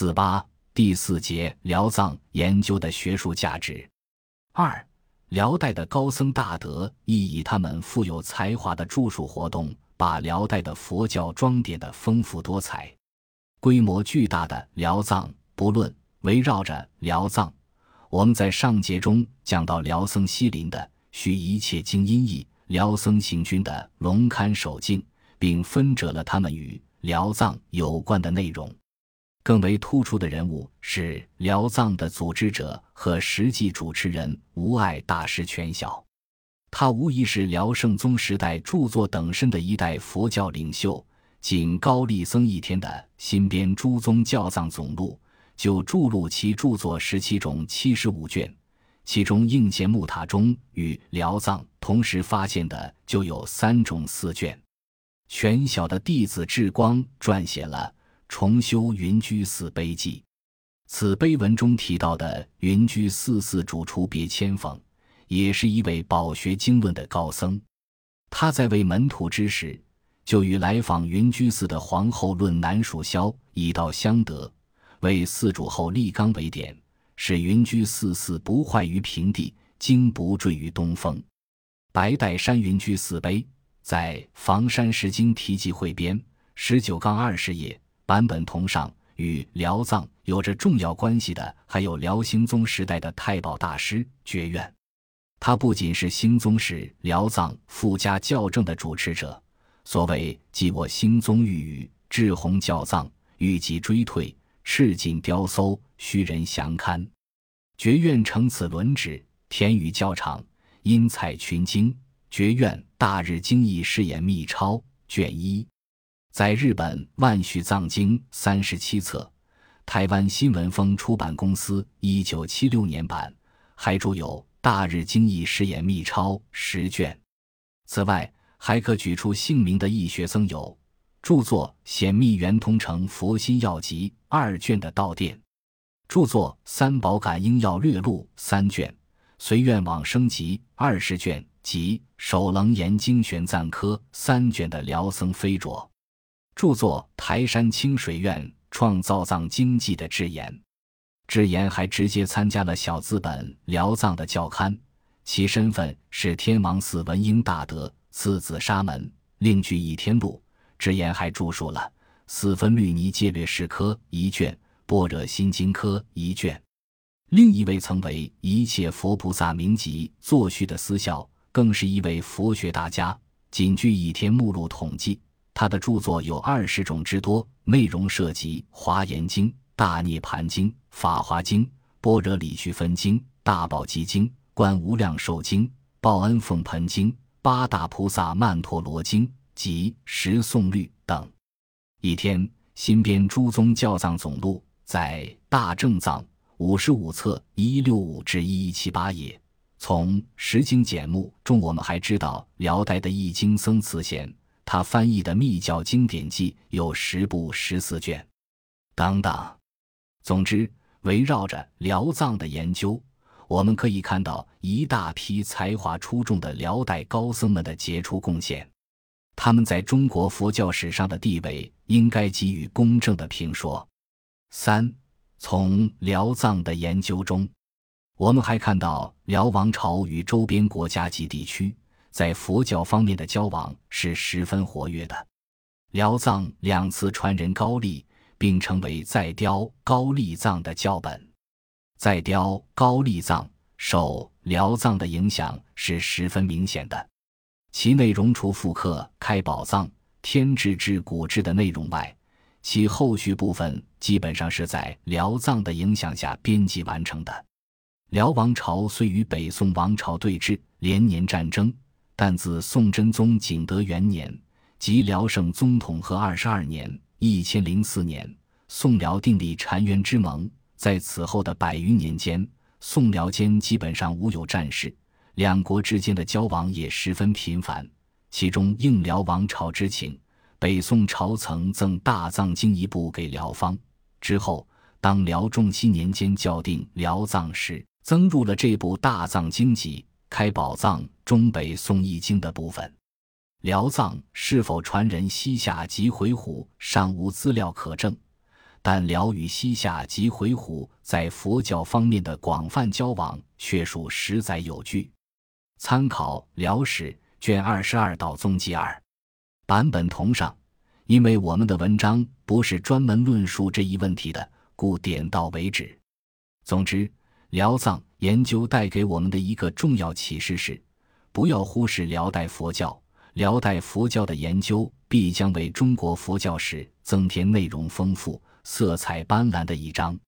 四八第四节辽藏研究的学术价值。二，辽代的高僧大德亦以他们富有才华的著述活动，把辽代的佛教装点的丰富多彩。规模巨大的辽藏，不论围绕着辽藏，我们在上节中讲到辽僧西林的须一切经音译，辽僧行军的龙龛守境，并分折了他们与辽藏有关的内容。更为突出的人物是辽藏的组织者和实际主持人无碍大师全晓，他无疑是辽圣宗时代著作等身的一代佛教领袖。仅高丽僧一天的新编诸宗教藏总录，就著录其著作十七种七十五卷，其中应县木塔中与辽藏同时发现的就有三种四卷。全晓的弟子智光撰写了。重修云居寺碑记，此碑文中提到的云居寺寺主除别千峰，也是一位饱学经论的高僧。他在为门徒之时，就与来访云居寺的皇后论南蜀萧，以道相得，为寺主后立纲为典，使云居寺寺不坏于平地，经不坠于东风。白带山云居寺碑在房山石经题记汇编十九杠二十页。版本同上，与辽藏有着重要关系的还有辽兴宗时代的太保大师觉苑，他不仅是兴宗时辽藏富家教政的主持者。所谓“继我兴宗御宇，至弘教藏，欲即追退，赤尽雕搜，虚人详刊。”觉苑承此轮旨，填于教场，因采群经。觉苑大日经义试演密钞卷一。在日本万续藏经三十七册，台湾新闻风出版公司一九七六年版，还著有《大日经义试验密钞》十卷。此外，还可举出姓名的易学僧有著作《显密圆通成佛心要集》二卷的道殿，著作《三宝感应要略录》三卷，《随愿往生集》二十卷及《首楞严经玄赞科》三卷的辽僧飞卓。著作《台山清水院创造藏经记》的智言，智言还直接参加了小资本辽藏的教刊，其身份是天王寺文英大德，次子沙门，另据《倚天录》。智言还著述了《四分律尼戒略释科》一卷，《般若心经科》一卷。另一位曾为一切佛菩萨名集作序的思孝，更是一位佛学大家。仅据《倚天目录》统计。他的著作有二十种之多，内容涉及《华严经》《大涅盘经》《法华经》《般若理趣分经》《大宝积经》《观无量寿经》《报恩奉盆经》《八大菩萨曼陀罗经》及《十诵律》等。一天新编诸宗教藏总录，在大正藏五十五册一六五至一一七八页。从十经简目中，我们还知道辽代的译经僧慈贤。他翻译的密教经典记有十部十四卷，等等。总之，围绕着辽藏的研究，我们可以看到一大批才华出众的辽代高僧们的杰出贡献。他们在中国佛教史上的地位，应该给予公正的评说。三，从辽藏的研究中，我们还看到辽王朝与周边国家及地区。在佛教方面的交往是十分活跃的。辽藏两次传人高丽，并成为在雕高丽藏的教本。在雕高丽藏受辽藏的影响是十分明显的。其内容除复刻开宝藏、天智至古智的内容外，其后续部分基本上是在辽藏的影响下编辑完成的。辽王朝虽与北宋王朝对峙，连年战争。但自宋真宗景德元年，即辽圣宗统和二十二年（一千零四年），宋辽订立澶渊之盟。在此后的百余年间，宋辽间基本上无有战事，两国之间的交往也十分频繁。其中应辽王朝之请，北宋朝曾赠《大藏经》一部给辽方。之后，当辽仲熙年间校订辽藏时，增入了这部《大藏经集》。开宝藏中北宋易经的部分，辽藏是否传人西夏及回鹘尚无资料可证，但辽与西夏及回鹘在佛教方面的广泛交往却属实载有据。参考《辽史》卷二十二到宗记二，版本同上。因为我们的文章不是专门论述这一问题的，故点到为止。总之，辽藏研究带给我们的一个重要启示是：不要忽视辽代佛教。辽代佛教的研究必将为中国佛教史增添内容丰富、色彩斑斓的一章。